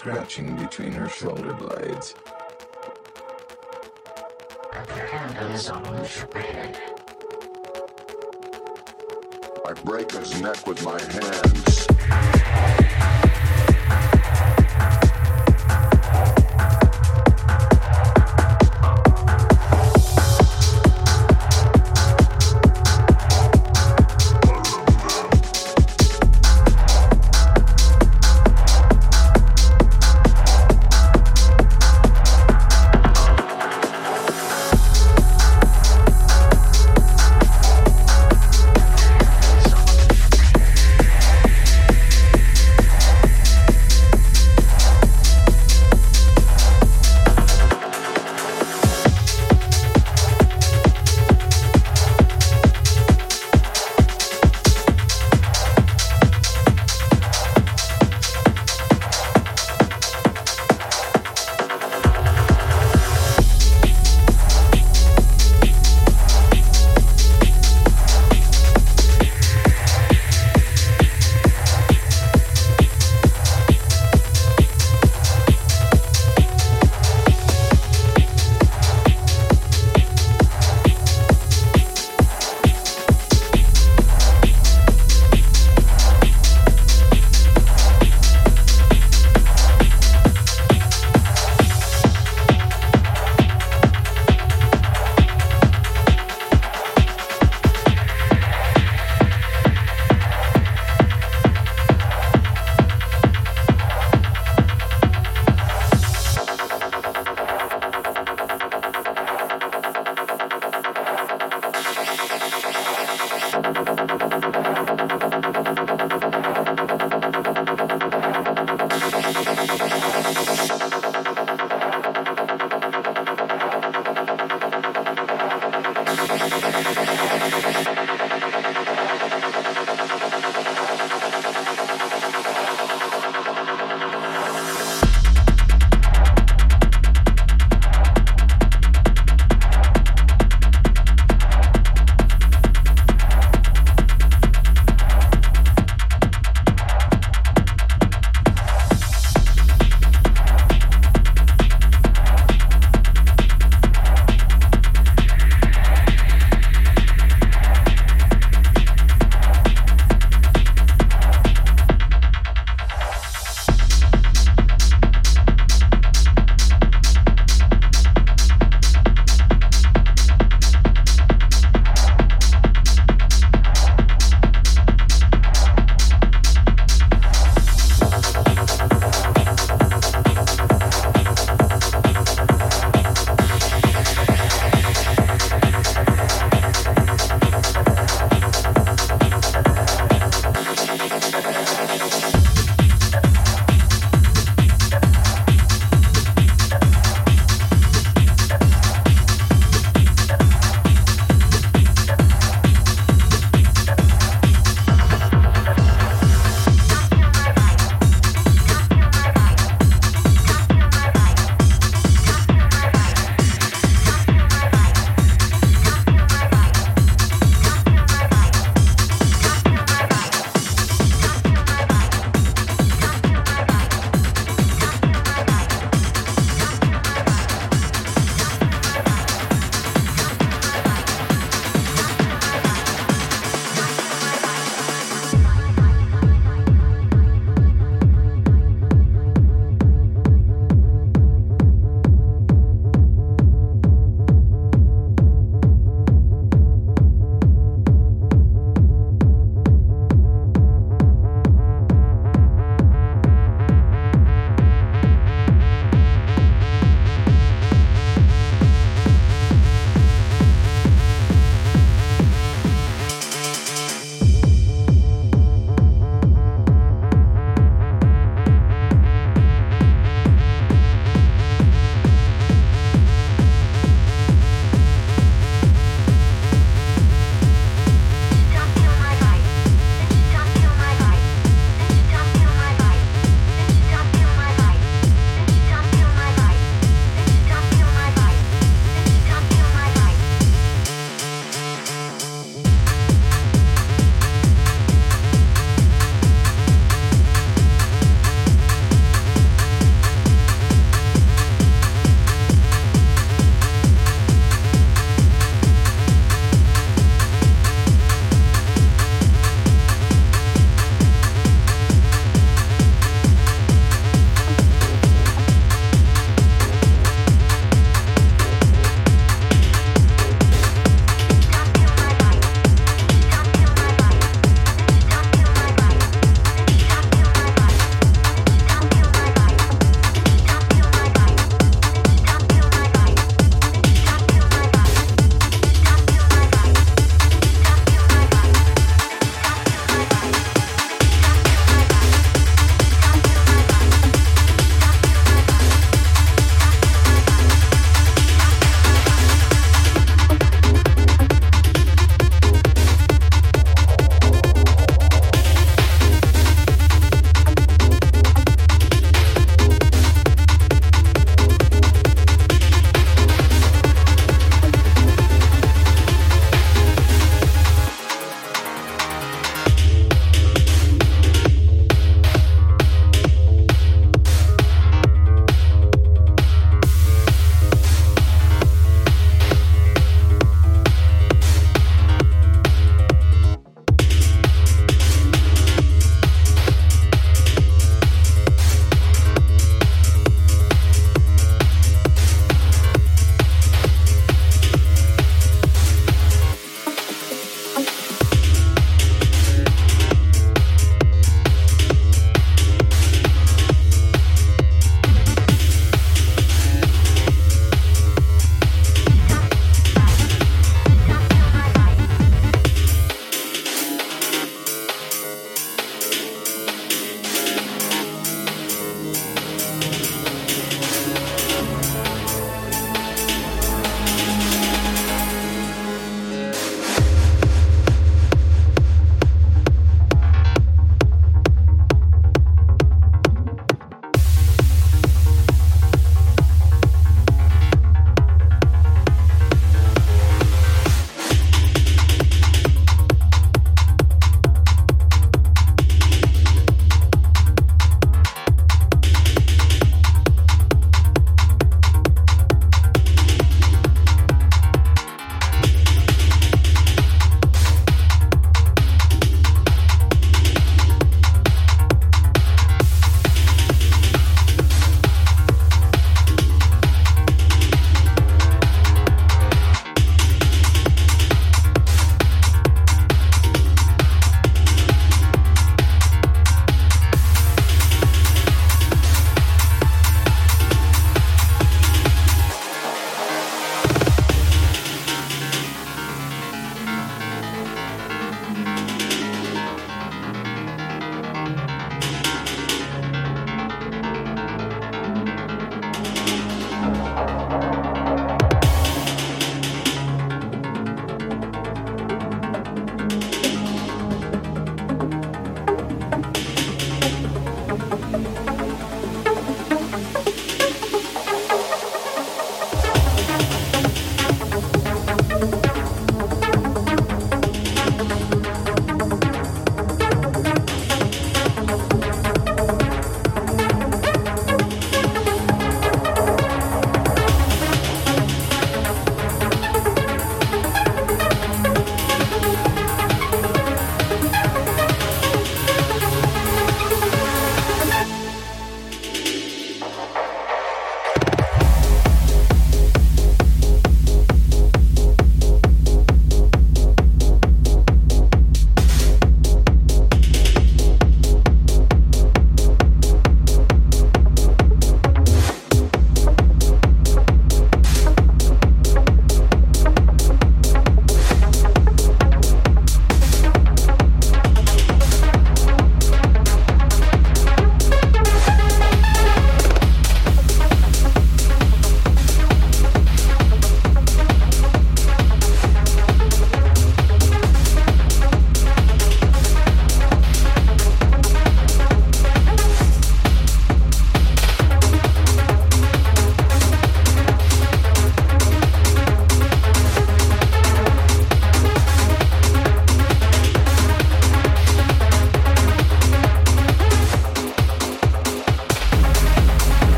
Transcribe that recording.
scratching between her shoulder blades. But the handle is almost red. I break his neck with my hands.